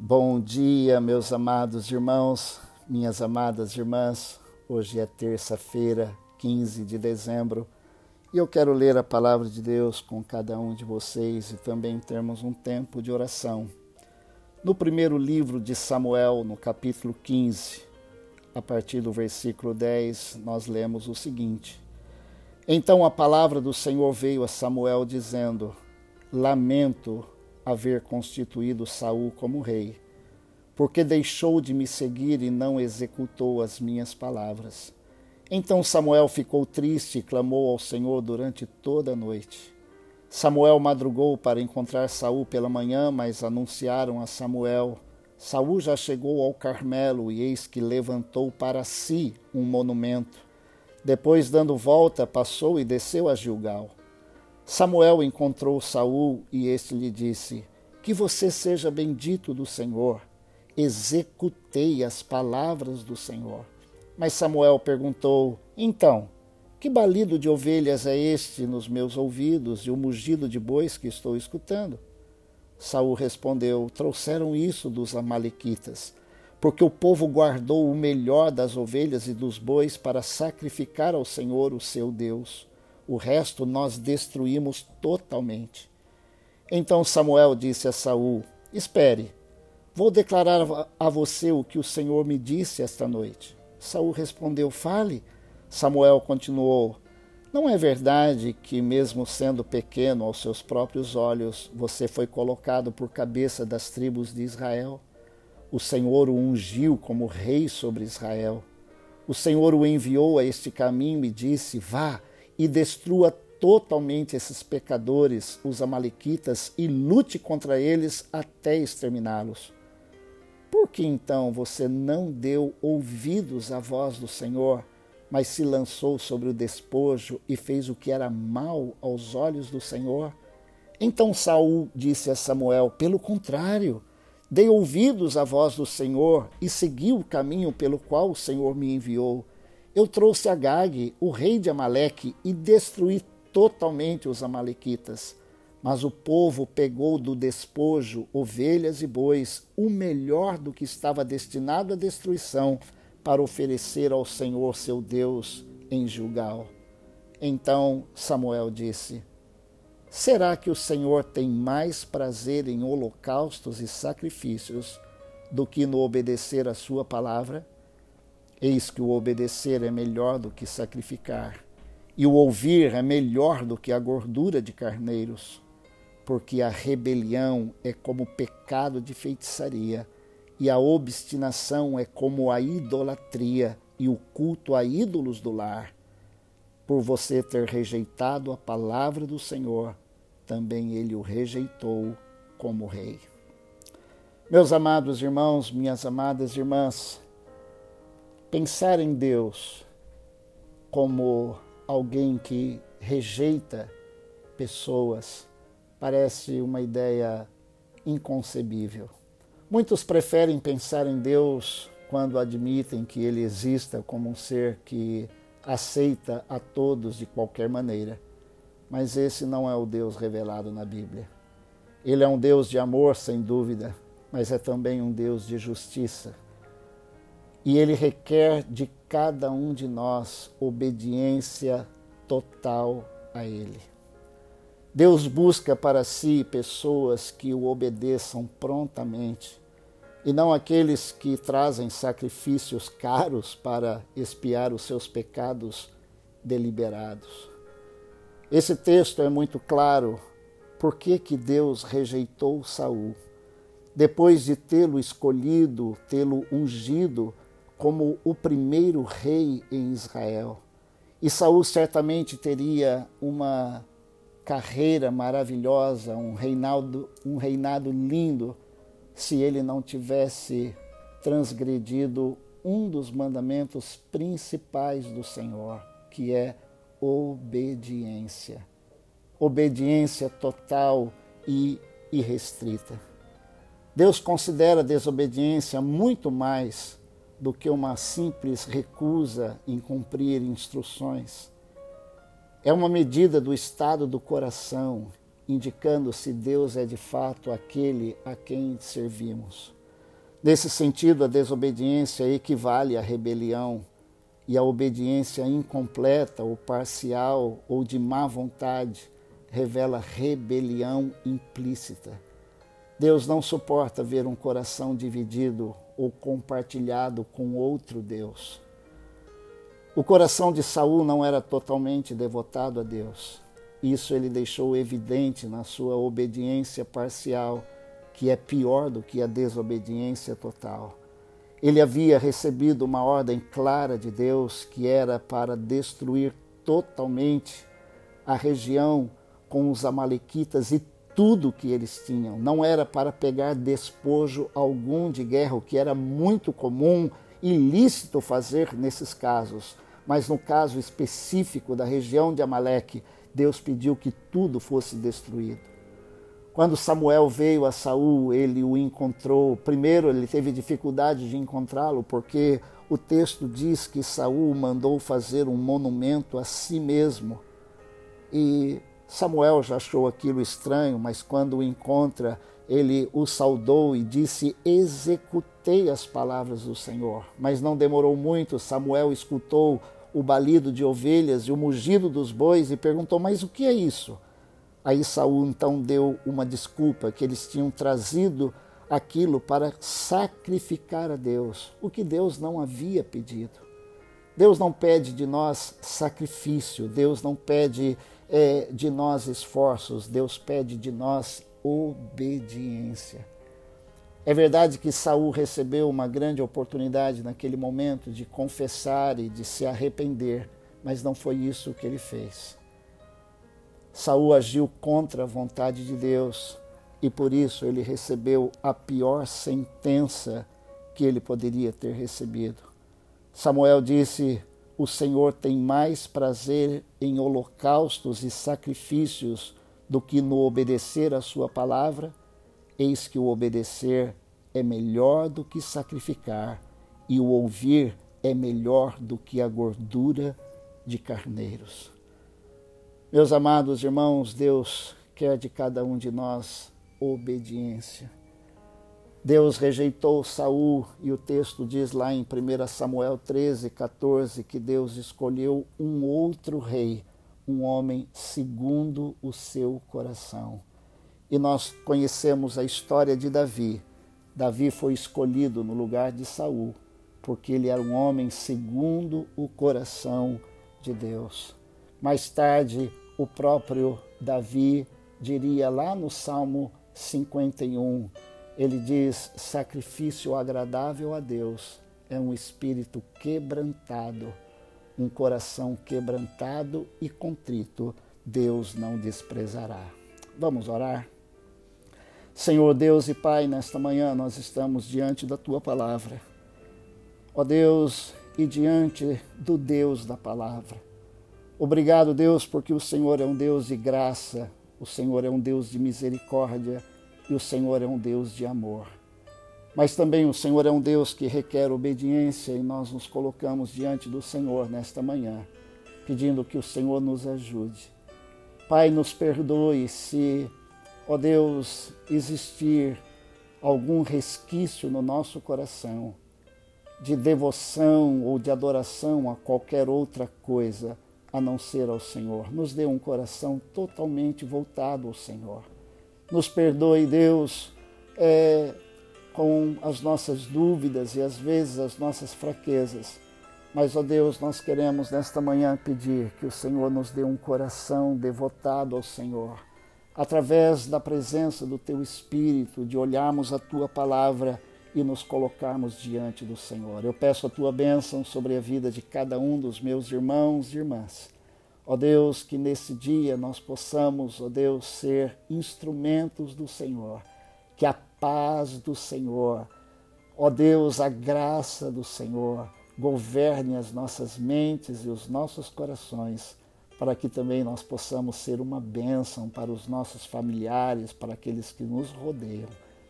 Bom dia, meus amados irmãos, minhas amadas irmãs. Hoje é terça-feira, 15 de dezembro, e eu quero ler a palavra de Deus com cada um de vocês e também termos um tempo de oração. No primeiro livro de Samuel, no capítulo 15, a partir do versículo 10, nós lemos o seguinte: Então a palavra do Senhor veio a Samuel dizendo: Lamento haver constituído Saul como rei, porque deixou de me seguir e não executou as minhas palavras. Então Samuel ficou triste e clamou ao Senhor durante toda a noite. Samuel madrugou para encontrar Saul pela manhã, mas anunciaram a Samuel: Saul já chegou ao Carmelo e eis que levantou para si um monumento. Depois, dando volta, passou e desceu a Gilgal. Samuel encontrou Saul e este lhe disse: Que você seja bendito do Senhor. Executei as palavras do Senhor. Mas Samuel perguntou: Então, que balido de ovelhas é este nos meus ouvidos e o mugido de bois que estou escutando? Saul respondeu: Trouxeram isso dos amalequitas, porque o povo guardou o melhor das ovelhas e dos bois para sacrificar ao Senhor, o seu Deus. O resto nós destruímos totalmente. Então Samuel disse a Saul: Espere, vou declarar a você o que o Senhor me disse esta noite. Saul respondeu: Fale. Samuel continuou: Não é verdade que, mesmo sendo pequeno aos seus próprios olhos, você foi colocado por cabeça das tribos de Israel? O Senhor o ungiu como rei sobre Israel. O Senhor o enviou a este caminho e disse: Vá e destrua totalmente esses pecadores, os Amalequitas, e lute contra eles até exterminá-los. Por que então você não deu ouvidos à voz do Senhor, mas se lançou sobre o despojo e fez o que era mal aos olhos do Senhor? Então Saul disse a Samuel: Pelo contrário, dei ouvidos à voz do Senhor e segui o caminho pelo qual o Senhor me enviou. Eu trouxe Agag, o rei de Amaleque, e destruí totalmente os amalequitas. Mas o povo pegou do despojo ovelhas e bois, o melhor do que estava destinado à destruição, para oferecer ao Senhor seu Deus em Gilgal. Então Samuel disse: Será que o Senhor tem mais prazer em holocaustos e sacrifícios do que no obedecer a sua palavra? Eis que o obedecer é melhor do que sacrificar, e o ouvir é melhor do que a gordura de carneiros, porque a rebelião é como pecado de feitiçaria, e a obstinação é como a idolatria e o culto a ídolos do lar. Por você ter rejeitado a palavra do Senhor, também ele o rejeitou como rei. Meus amados irmãos, minhas amadas irmãs, Pensar em Deus como alguém que rejeita pessoas parece uma ideia inconcebível. Muitos preferem pensar em Deus quando admitem que ele exista como um ser que aceita a todos de qualquer maneira. Mas esse não é o Deus revelado na Bíblia. Ele é um Deus de amor, sem dúvida, mas é também um Deus de justiça e ele requer de cada um de nós obediência total a ele. Deus busca para si pessoas que o obedeçam prontamente e não aqueles que trazem sacrifícios caros para expiar os seus pecados deliberados. Esse texto é muito claro por que, que Deus rejeitou Saul. Depois de tê-lo escolhido, tê-lo ungido como o primeiro rei em Israel. E Saul certamente teria uma carreira maravilhosa, um reinado, um reinado lindo, se ele não tivesse transgredido um dos mandamentos principais do Senhor, que é obediência. Obediência total e irrestrita. Deus considera a desobediência muito mais do que uma simples recusa em cumprir instruções. É uma medida do estado do coração, indicando se Deus é de fato aquele a quem servimos. Nesse sentido, a desobediência equivale à rebelião e a obediência incompleta ou parcial ou de má vontade revela rebelião implícita. Deus não suporta ver um coração dividido ou compartilhado com outro Deus. O coração de Saul não era totalmente devotado a Deus. Isso ele deixou evidente na sua obediência parcial, que é pior do que a desobediência total. Ele havia recebido uma ordem clara de Deus que era para destruir totalmente a região com os Amalequitas e tudo que eles tinham. Não era para pegar despojo algum de guerra, o que era muito comum e lícito fazer nesses casos. Mas no caso específico da região de Amaleque, Deus pediu que tudo fosse destruído. Quando Samuel veio a Saul, ele o encontrou. Primeiro, ele teve dificuldade de encontrá-lo, porque o texto diz que Saul mandou fazer um monumento a si mesmo. E Samuel já achou aquilo estranho, mas quando o encontra, ele o saudou e disse: Executei as palavras do Senhor. Mas não demorou muito, Samuel escutou o balido de ovelhas e o mugido dos bois e perguntou: Mas o que é isso? Aí Saul então deu uma desculpa que eles tinham trazido aquilo para sacrificar a Deus, o que Deus não havia pedido. Deus não pede de nós sacrifício, Deus não pede é, de nós esforços, Deus pede de nós obediência. É verdade que Saul recebeu uma grande oportunidade naquele momento de confessar e de se arrepender, mas não foi isso que ele fez. Saul agiu contra a vontade de Deus e por isso ele recebeu a pior sentença que ele poderia ter recebido. Samuel disse: O Senhor tem mais prazer em holocaustos e sacrifícios do que no obedecer a sua palavra. Eis que o obedecer é melhor do que sacrificar, e o ouvir é melhor do que a gordura de carneiros. Meus amados irmãos, Deus quer de cada um de nós obediência. Deus rejeitou Saul e o texto diz lá em 1 Samuel 13, 14 que Deus escolheu um outro rei, um homem segundo o seu coração. E nós conhecemos a história de Davi. Davi foi escolhido no lugar de Saul, porque ele era um homem segundo o coração de Deus. Mais tarde, o próprio Davi diria lá no Salmo 51, ele diz: sacrifício agradável a Deus é um espírito quebrantado, um coração quebrantado e contrito, Deus não desprezará. Vamos orar? Senhor Deus e Pai, nesta manhã nós estamos diante da tua palavra. Ó Deus, e diante do Deus da palavra. Obrigado, Deus, porque o Senhor é um Deus de graça, o Senhor é um Deus de misericórdia e o Senhor é um Deus de amor. Mas também o Senhor é um Deus que requer obediência e nós nos colocamos diante do Senhor nesta manhã, pedindo que o Senhor nos ajude. Pai, nos perdoe se, ó Deus, existir algum resquício no nosso coração de devoção ou de adoração a qualquer outra coisa a não ser ao Senhor. Nos dê um coração totalmente voltado ao Senhor. Nos perdoe, Deus, é, com as nossas dúvidas e às vezes as nossas fraquezas. Mas, ó Deus, nós queremos nesta manhã pedir que o Senhor nos dê um coração devotado ao Senhor, através da presença do Teu Espírito, de olharmos a Tua palavra e nos colocarmos diante do Senhor. Eu peço a tua bênção sobre a vida de cada um dos meus irmãos e irmãs. Ó Deus, que nesse dia nós possamos, ó Deus, ser instrumentos do Senhor, que a paz do Senhor, ó Deus, a graça do Senhor governe as nossas mentes e os nossos corações, para que também nós possamos ser uma bênção para os nossos familiares, para aqueles que nos rodeiam.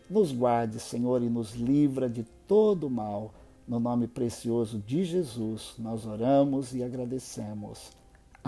Nos guarde, Senhor, e nos livra de todo mal. No nome precioso de Jesus, nós oramos e agradecemos.